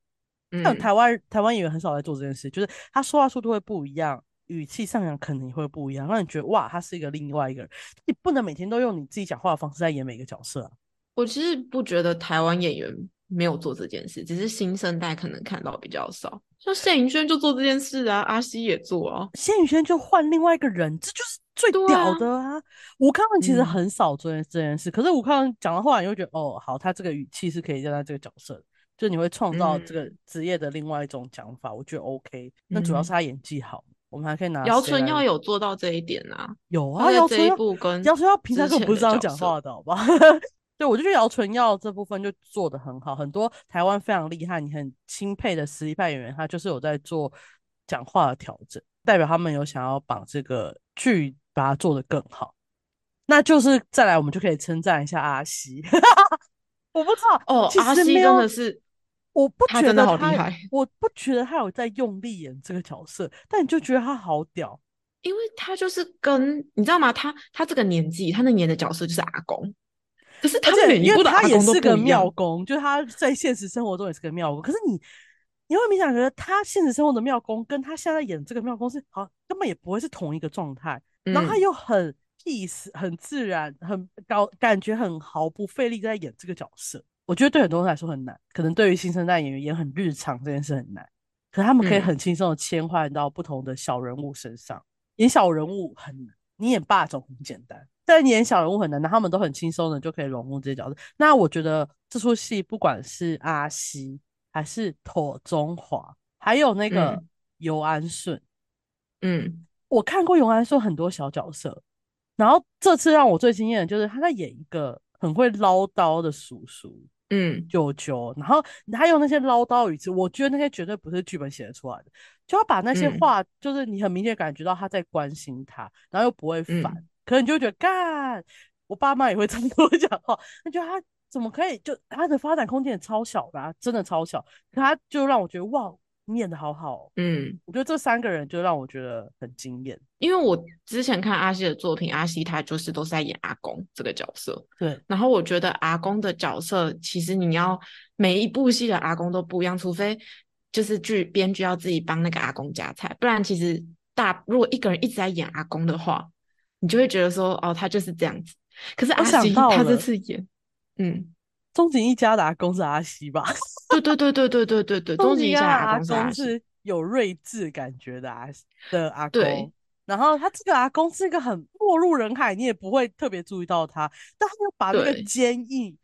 像台湾台湾演员很少在做这件事，就是他说话速度会不一样。语气上扬可能也会不一样，让你觉得哇，他是一个另外一个人。你不能每天都用你自己讲话的方式在演每个角色啊。我其实不觉得台湾演员没有做这件事，只是新生代可能看到比较少。像谢宇轩就做这件事啊，阿西也做啊。谢宇轩就换另外一个人，这就是最屌的啊。吴康仁其实很少做这件事，可是吴康仁讲的话，你会觉得哦，好，他这个语气是可以让他这个角色，就你会创造这个职业的另外一种讲法，我觉得 OK。那主要是他演技好。我们还可以拿姚纯耀有做到这一点啊，有啊，姚纯耀跟姚纯耀平常可不是这样讲话的，好吧？对，我就觉得姚纯耀这部分就做的很好，很多台湾非常厉害、你很钦佩的实力派演员，他就是有在做讲话的调整，代表他们有想要把这个剧把它做得更好。那就是再来，我们就可以称赞一下阿西，我不知道哦，阿西真的是。我不觉得他，我不觉得他有在用力演这个角色，但你就觉得他好屌，因为他就是跟你知道吗？他他这个年纪，他那演的角色就是阿公，可是他每一部的阿公是个妙公，就是他在现实生活中也是个妙公。可是你你会明显觉得他现实生活的妙公跟他现在演这个妙公是好根本也不会是同一个状态，然后他又很 peace，很自然，很高，感觉很毫不费力在演这个角色。我觉得对很多人来说很难，可能对于新生代演员演很日常这件事很难，可他们可以很轻松的切换到不同的小人物身上。演小人物很难，你演霸总很简单，但演小人物很难，那他们都很轻松的就可以融入这些角色。那我觉得这出戏不管是阿西，还是妥中华，还有那个尤安顺，嗯，我看过尤安顺很多小角色，然后这次让我最惊艳的就是他在演一个很会唠叨的叔叔。嗯，舅。舅，然后他用那些唠叨语气，我觉得那些绝对不是剧本写的出来的，就要把那些话，就是你很明显感觉到他在关心他，然后又不会烦，可能你就觉得干，我爸妈也会这么跟我讲话，那觉得他怎么可以，就他的发展空间也超小的，真的超小，可他就让我觉得哇。你演的好好，嗯，我觉得这三个人就让我觉得很惊艳。因为我之前看阿西的作品，阿西他就是都是在演阿公这个角色，对。然后我觉得阿公的角色，其实你要每一部戏的阿公都不一样，除非就是剧编剧要自己帮那个阿公夹菜，不然其实大如果一个人一直在演阿公的话，你就会觉得说哦，他就是这样子。可是阿西他这次演，嗯。钟景一家的阿公是阿西吧？对对对对对对对对，钟景一家阿公是有睿智感觉的阿的阿公。然后他这个阿公是一个很没入人海，你也不会特别注意到他，但他又把那个坚毅，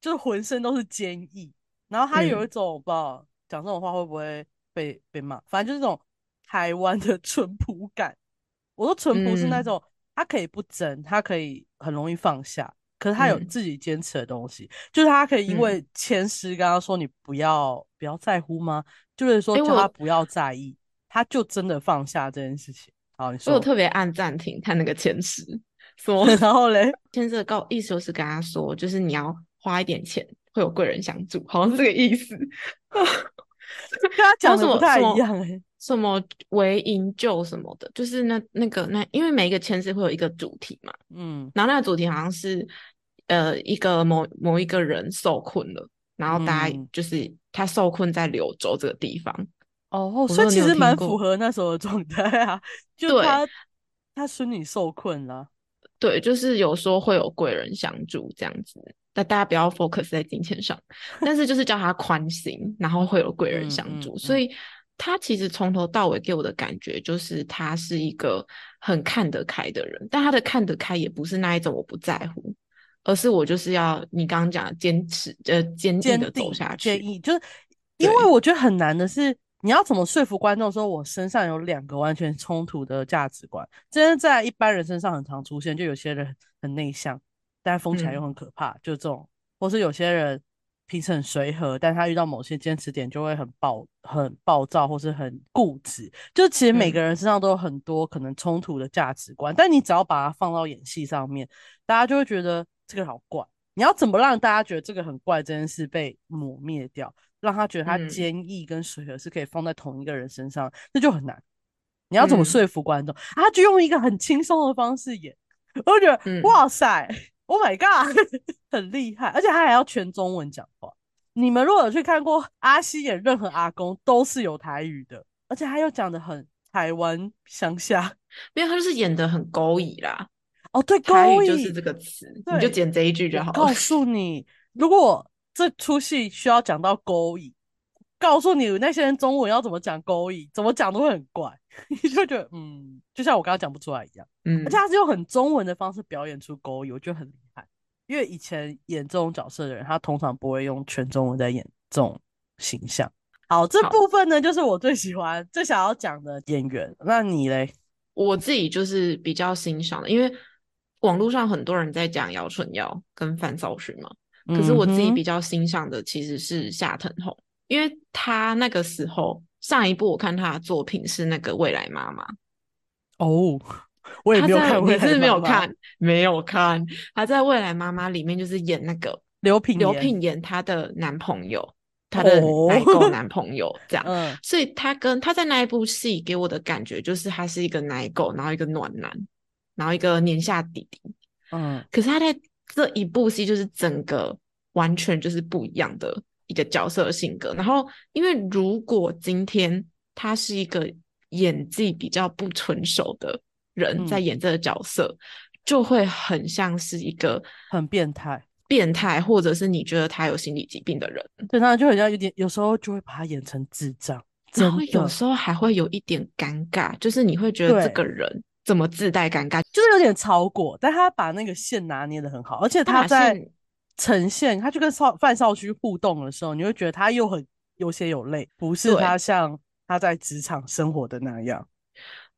就是浑身都是坚毅。然后他有一种我不知道讲这种话会不会被被骂，反正就是这种台湾的淳朴感。我说淳朴是那种他可以不争，他可以很容易放下。可是他有自己坚持的东西，就是他可以因为前十刚刚说你不要不要在乎吗？就是说叫他不要在意，他就真的放下这件事情。好，你说。我特别按暂停看那个前十，说 然后嘞，签字告意思就是跟他说，就是你要花一点钱，会有贵人相助，好像是这个意思。跟他讲的不太一样哎，什么为营救什么的，就是那那个那，因为每一个签字会有一个主题嘛，嗯，然后那个主题好像是呃一个某某一个人受困了，然后大家就是他受困在柳州这个地方，哦，所以其实蛮符合那时候的状态啊，就他他孙女受困了，对，就是有说会有贵人相助这样子。但大家不要 focus 在金钱上，但是就是叫他宽心，然后会有贵人相助。所以他其实从头到尾给我的感觉就是他是一个很看得开的人，但他的看得开也不是那一种我不在乎，而是我就是要你刚刚讲坚持呃坚定的走下去。坚毅就是因为我觉得很难的是你要怎么说服观众说我身上有两个完全冲突的价值观，真的在一般人身上很常出现，就有些人很内向。但疯起来又很可怕，就这种，或是有些人平时很随和，但他遇到某些坚持点就会很暴、很暴躁，或是很固执。就其实每个人身上都有很多可能冲突的价值观，但你只要把它放到演戏上面，大家就会觉得这个好怪。你要怎么让大家觉得这个很怪这件事被抹灭掉，让他觉得他坚毅跟随和是可以放在同一个人身上，那就很难。你要怎么说服观众？啊就用一个很轻松的方式演，我觉得哇塞！Oh my god，很厉害，而且他还要全中文讲话。你们如果有去看过阿西演任何阿公，都是有台语的，而且他又讲的很台湾乡下，因为他就是演的很勾引啦。哦，对，勾引就是这个词，你就剪这一句就好。告诉你，如果这出戏需要讲到勾引。告诉你那些人中文要怎么讲勾引，怎么讲都会很怪，你 就觉得嗯，就像我刚刚讲不出来一样，嗯，而且他是用很中文的方式表演出勾引，我觉得很厉害。因为以前演这种角色的人，他通常不会用全中文在演这种形象。好，这部分呢，就是我最喜欢、最想要讲的演员。那你嘞？我自己就是比较欣赏的，因为网络上很多人在讲姚春耀跟范少勋嘛，可是我自己比较欣赏的其实是夏腾宏。因为他那个时候上一部我看他的作品是那个未来妈妈哦，我也没有看，你是没有看，没有看。他在未来妈妈里面就是演那个刘品刘品言她的男朋友，她的奶狗 男朋友这样。所以他跟他在那一部戏给我的感觉就是他是一个奶狗，然后一个暖男，然后一个年下弟弟。嗯，可是他在这一部戏就是整个完全就是不一样的。一个角色的性格，然后因为如果今天他是一个演技比较不成熟的人在演这个角色，就会很像是一个很变态、变态，或者是你觉得他有心理疾病的人，对，他就很像有点，有时候就会把他演成智障，然后有时候还会有一点尴尬，就是你会觉得这个人怎么自带尴尬，就是有点超过，但他把那个线拿捏的很好，而且他在。呈现他去跟少范少区互动的时候，你会觉得他又很有血有泪，不是他像他在职场生活的那样。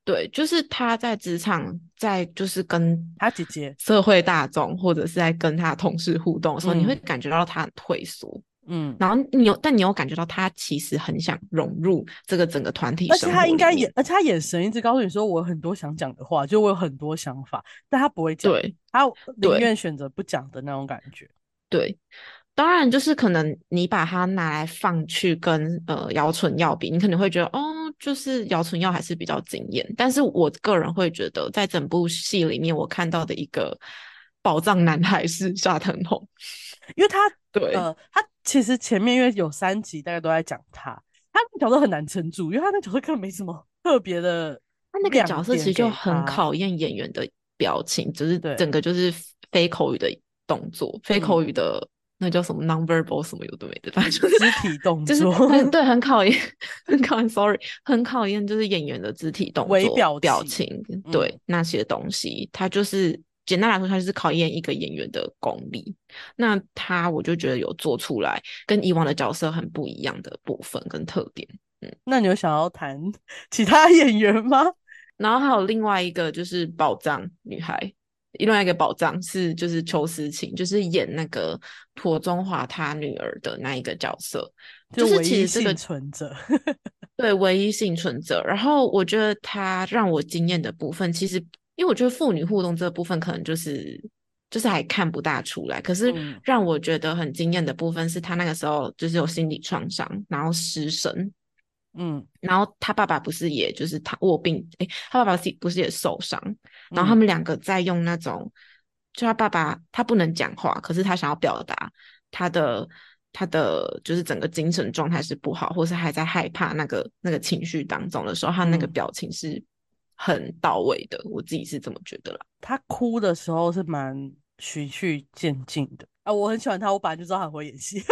对，就是他在职场，在就是跟他姐姐、社会大众，或者是在跟他同事互动的时候，你会感觉到他很退缩。嗯，然后你有，但你有感觉到他其实很想融入这个整个团体，而且他应该也，而且他眼神一直告诉你说，我有很多想讲的话，就我有很多想法，但他不会讲，他宁愿选择不讲的那种感觉。对，当然就是可能你把它拿来放去跟呃姚纯耀比，你可能会觉得哦，就是姚纯耀还是比较惊艳。但是我个人会觉得，在整部戏里面，我看到的一个宝藏男孩是沙腾宏，因为他对呃，他其实前面因为有三集大概都在讲他，他那角色很难撑住，因为他那角色根本没什么特别的，他那个角色其实就很考验演员的表情，就是整个就是非口语的。动作非口语的那叫什么 nonverbal 什么有的没的，反正就是肢体动作，就是很对很考验，很考验，sorry，很考验，就是演员的肢体动作、表表情，对那些东西，他就是简单来说，他就是考验一个演员的功力。那他我就觉得有做出来跟以往的角色很不一样的部分跟特点。嗯，那你有想要谈其他演员吗？然后还有另外一个就是宝藏女孩。另外一个宝藏是，就是邱思琴，就是演那个妥中华他女儿的那一个角色，就是其实这个存者，对，唯一幸存者。然后我觉得他让我惊艳的部分，其实因为我觉得父女互动这个部分可能就是就是还看不大出来，可是让我觉得很惊艳的部分是他那个时候就是有心理创伤，然后失神。嗯，然后他爸爸不是也就是他卧病，哎，他爸爸是不是也受伤？然后他们两个在用那种，就他爸爸他不能讲话，可是他想要表达他的他的就是整个精神状态是不好，或是还在害怕那个那个情绪当中的时候，他那个表情是很到位的。我自己是这么觉得啦。他哭的时候是蛮循序渐进的啊，我很喜欢他，我本来就知道他会演戏。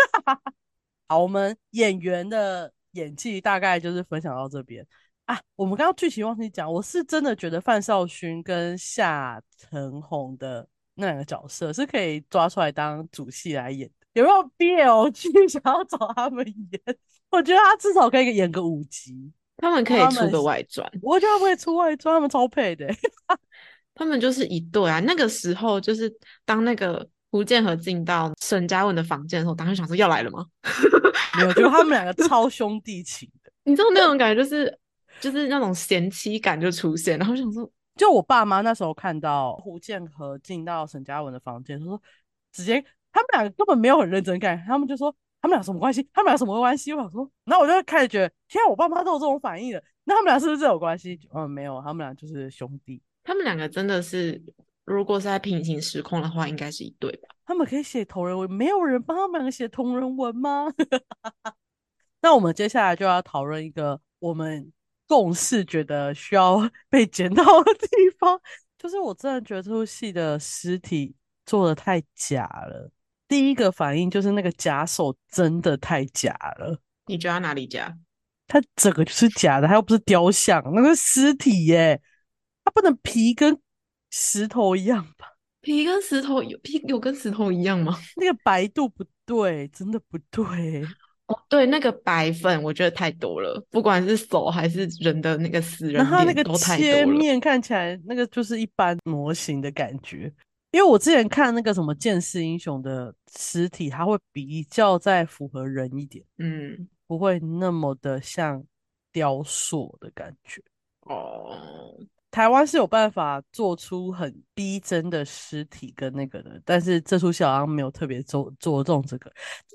好，我们演员的。演技大概就是分享到这边啊。我们刚刚剧情忘记讲，我是真的觉得范少勋跟夏承红的那两个角色是可以抓出来当主戏来演的。有没有 BL 剧想要找他们演？我觉得他至少可以演个五集，他们可以出个外传。我觉得他们会出外传，他们超配的。他们就是一对啊。那个时候就是当那个。胡建和进到沈佳文的房间的时候，当时想说要来了吗？没有，就他们两个超兄弟情的，你知道那种感觉，就是就是那种贤妻感就出现。然后想说，就我爸妈那时候看到胡建和进到沈嘉文的房间，他说直接他们两个根本没有很认真看，他们就说他们俩什么关系？他们俩什么关系？我想说，那我就开始觉得，天啊，我爸妈都有这种反应了，那他们俩是不是这种关系？嗯，没有，他们俩就是兄弟。他们两个真的是。如果是在平行时空的话，应该是一对吧？他们可以写同人文，没有人帮他们写同人文吗？那我们接下来就要讨论一个我们共识觉得需要 被检讨的地方，就是我真的觉得这部戏的尸体做的太假了。第一个反应就是那个假手真的太假了。你觉得哪里假？它整个就是假的，它又不是雕像，那个尸体耶，它不能皮跟。石头一样吧？皮跟石头有皮有跟石头一样吗？那个白度不对，真的不对。哦，对，那个白粉我觉得太多了，不管是手还是人的那个死人脸都太切面看起来那个就是一般模型的感觉。因为我之前看那个什么剑士英雄的尸体，它会比较再符合人一点，嗯，不会那么的像雕塑的感觉。哦。台湾是有办法做出很逼真的尸体跟那个的，但是这出戏好像没有特别做着重这个。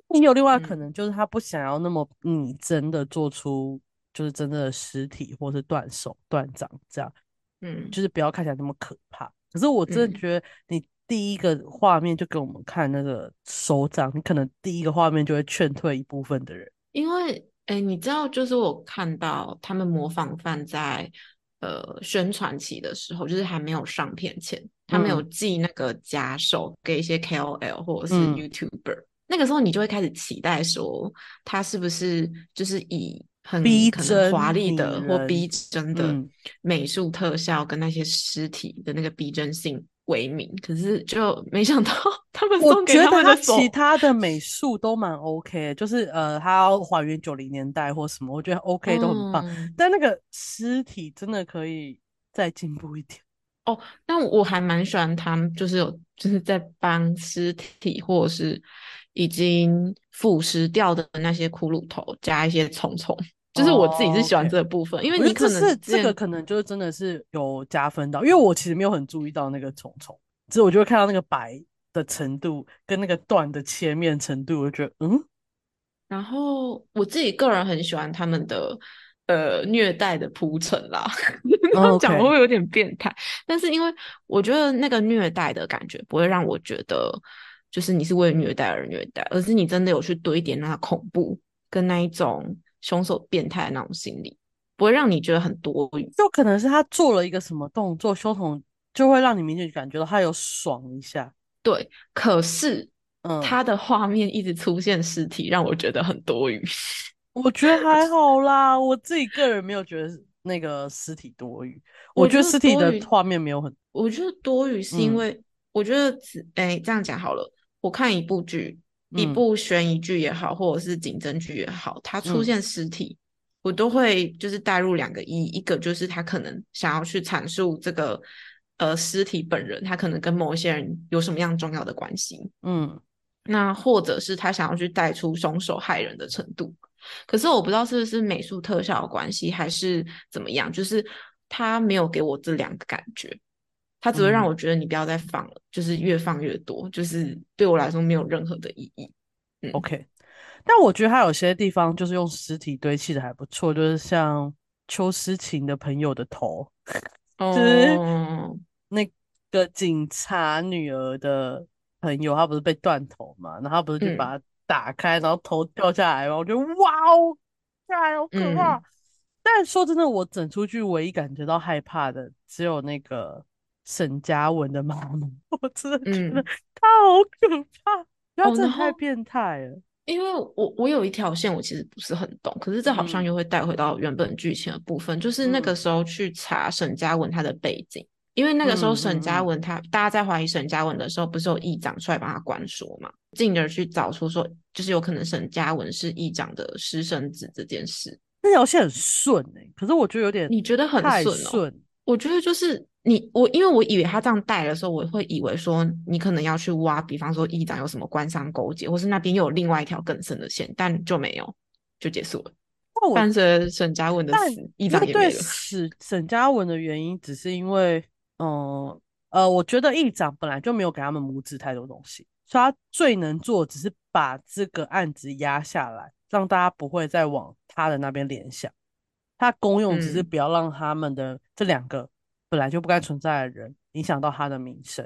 你有另外可能，就是他不想要那么拟真的做出就是真的尸体或是断手断掌这样，嗯，就是不要看起来那么可怕。可是我真的觉得，你第一个画面就给我们看那个手掌，你可能第一个画面就会劝退一部分的人，因为哎，你知道，就是我看到他们模仿犯在。呃，宣传期的时候，就是还没有上片前，他们有寄那个假手给一些 KOL 或者是 YouTuber，那个时候你就会开始期待说，他是不是就是以很可能、华丽的或逼真的美术特效跟那些尸体的那个逼真性。为名，可是就没想到 他们送给他们的其他的美术都蛮 OK，就是呃，他要还原九零年代或什么，我觉得 OK 都很棒。但那个尸体真的可以再进步一点哦。但我还蛮喜欢他们，就是有就是在帮尸体或者是已经腐蚀掉的那些骷髅头加一些虫虫。就是我自己是喜欢这个部分，因为你可能这个可能就是真的是有加分到，因为我其实没有很注意到那个虫虫，只是我就会看到那个白的程度跟那个断的切面程度，我就觉得嗯。然后我自己个人很喜欢他们的呃虐待的铺陈啦，讲会有点变态，但是因为我觉得那个虐待的感觉不会让我觉得就是你是为了虐待而虐待，而是你真的有去堆叠那恐怖跟那一种。凶手变态的那种心理，不会让你觉得很多余，就可能是他做了一个什么动作，凶手就会让你明显感觉到他有爽一下。对，可是，嗯，他的画面一直出现尸体，让我觉得很多余。我觉得还好啦，我自己个人没有觉得那个尸体多余。我觉得尸体的画面没有很，我觉得多余是因为我觉得，哎，这样讲好了，我看一部剧。一部悬疑剧也好，或者是警侦剧也好，它出现尸体，我都会就是带入两个意，一个就是他可能想要去阐述这个呃尸体本人，他可能跟某一些人有什么样重要的关系，嗯，那或者是他想要去带出凶手害人的程度，可是我不知道是不是美术特效的关系，还是怎么样，就是他没有给我这两个感觉，他只会让嗯。我觉得你不要再放了，就是越放越多，就是对我来说没有任何的意义。嗯。OK，但我觉得它有些地方就是用尸体堆砌的还不错，就是像邱思琴的朋友的头，就是。哦，那个警察女儿的朋友，他不是被断头嘛，然后他不是就嗯。把它打开，然后头掉下来嘛，我觉得哇哦，干好可怕。嗯。但说真的，我整出剧唯一感觉到害怕的，只有那个沈嘉文的妈妈，我真的觉得嗯。她好可怕，她哦然真的太后变态了。因为我我有一条线我其实不是很懂，可是这好像嗯。又会带回到原本剧情的部分，就是那嗯。个时候去查沈嘉文他的背景，因为那个时候嗯沈嘉文他大家在怀疑沈嘉文的时候，不是有议长出来帮他关说嘛，进而去找出说就是有可能沈嘉文是议长的私生子这件事，那条线很顺哎、可是我觉得有点你觉得很太顺哦？顺，我觉得就是你我，因为我以为他这样带的时候，我会以为说你可能要去挖，比方说议长有什么官商勾结，或是那边又有另外一条更深的线，但就没有，就结束了。但我伴随着沈嘉文的死，议长也没了。沈沈嘉文的原因，只是因为，嗯呃，我觉得议长本来就没有给他们母子太多东西，所以他最能做只是把这个案子压下来，让大家不会再往他的那边联想。他的功用只是嗯不要让他们的这两个本来就不该存在的人影响到他的名声，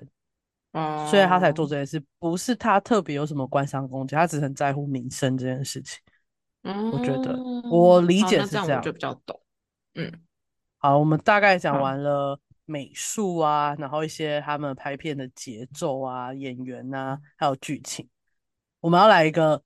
哦，所以他才做这件事，不是他特别有什么官商勾结，他只是很在乎民生这件事情。嗯我觉得我哦理解是这样就比较懂。嗯好，我们大概讲完了美术啊，然后一些他们拍片的节奏啊、演员啊，还有剧情。我们要来一个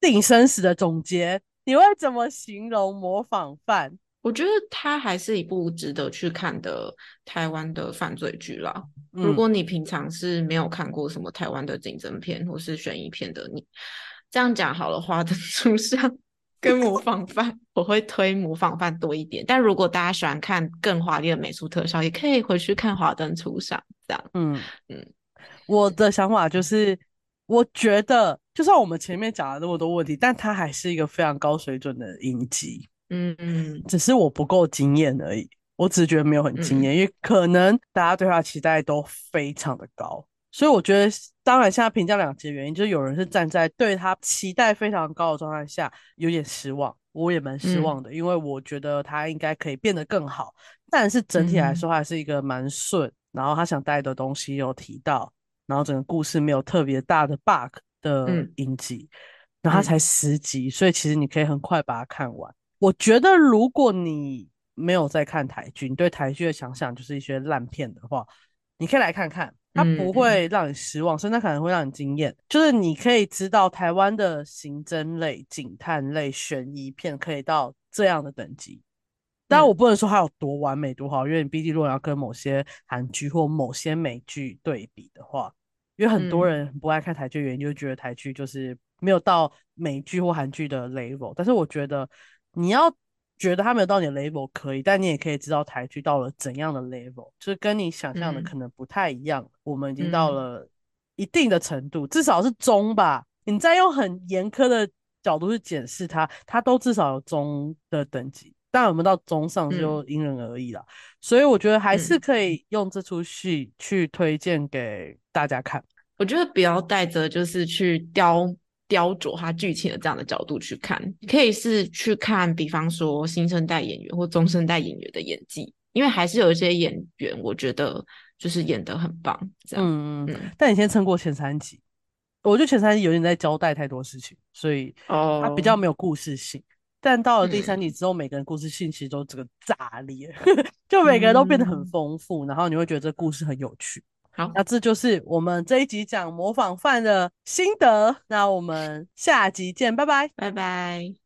定生死的总结，你会怎么形容模仿犯？我觉得它还是一部值得去看的台湾的犯罪剧啦。如嗯果你平常是没有看过什么台湾的警侦片或是悬疑片的，你这样讲好了，《华灯初上 》跟模仿犯，我会推模仿犯多一点。但如果大家喜欢看更华丽的美术特效，也可以回去看《华灯初上》这样。嗯嗯我的想法就是，我觉得就算我们前面讲了那么多问题，但它还是一个非常高水准的影集。嗯嗯。只是我不够惊艳而已。我只是觉得没有很惊艳，因为可能大家对他的期待都非常的高，所以我觉得，当然现在评价两极的原因，就是有人是站在对他期待非常高的状态下有点失望，我也蛮失望的，因为我觉得他应该可以变得更好，但是整体来说还是一个蛮顺，然后他想带的东西有提到，然后整个故事没有特别大的 bug 的嗯影集，然后它才十集，所以其实你可以很快把它看完。我觉得如果你没有在看台剧，你对台剧的想象就是一些烂片的话，你可以来看看，它嗯不会让你失望，甚至它可能会让你惊艳。就是你可以知道台湾的刑侦类、警探类、悬疑片可以到这样的等级。当然，嗯我不能说它有多完美多好，因为你毕竟如果要跟某些韩剧或某些美剧对比的话，因为很多嗯人不爱看台剧，原因就觉得台剧就是没有到美剧或韩剧的 level。但是我觉得你要觉得它没有到你的 level 可以，但你也可以知道台剧到了怎样的 level，就是跟你想象的嗯可能不太一样。我们已经到嗯了一定的程度，至少是中吧。你再用很严苛的角度去检视它，它都至少有中的等级。当然，我们到中上就因人而异啦。所以我觉得还是嗯可以用这出戏去推荐给大家看。我觉得不要带着就是去雕雕琢它剧情的这样的角度去看，可以是去看，比方说新生代演员或中生代演员的演技，因为还是有一些演员，我觉得就是演得很棒，这样。嗯，嗯，但你先撑过前三集，我觉得前三集有点在交代太多事情，所以它比较哦，没有故事性。但到了第三嗯集之后，每个人故事性其实都这个炸裂，就每个人都变得很嗯，丰富，然后你会觉得这故事很有趣。好，那这就是我们这一集讲模仿犯的心得。那我们下集见，拜拜。拜拜。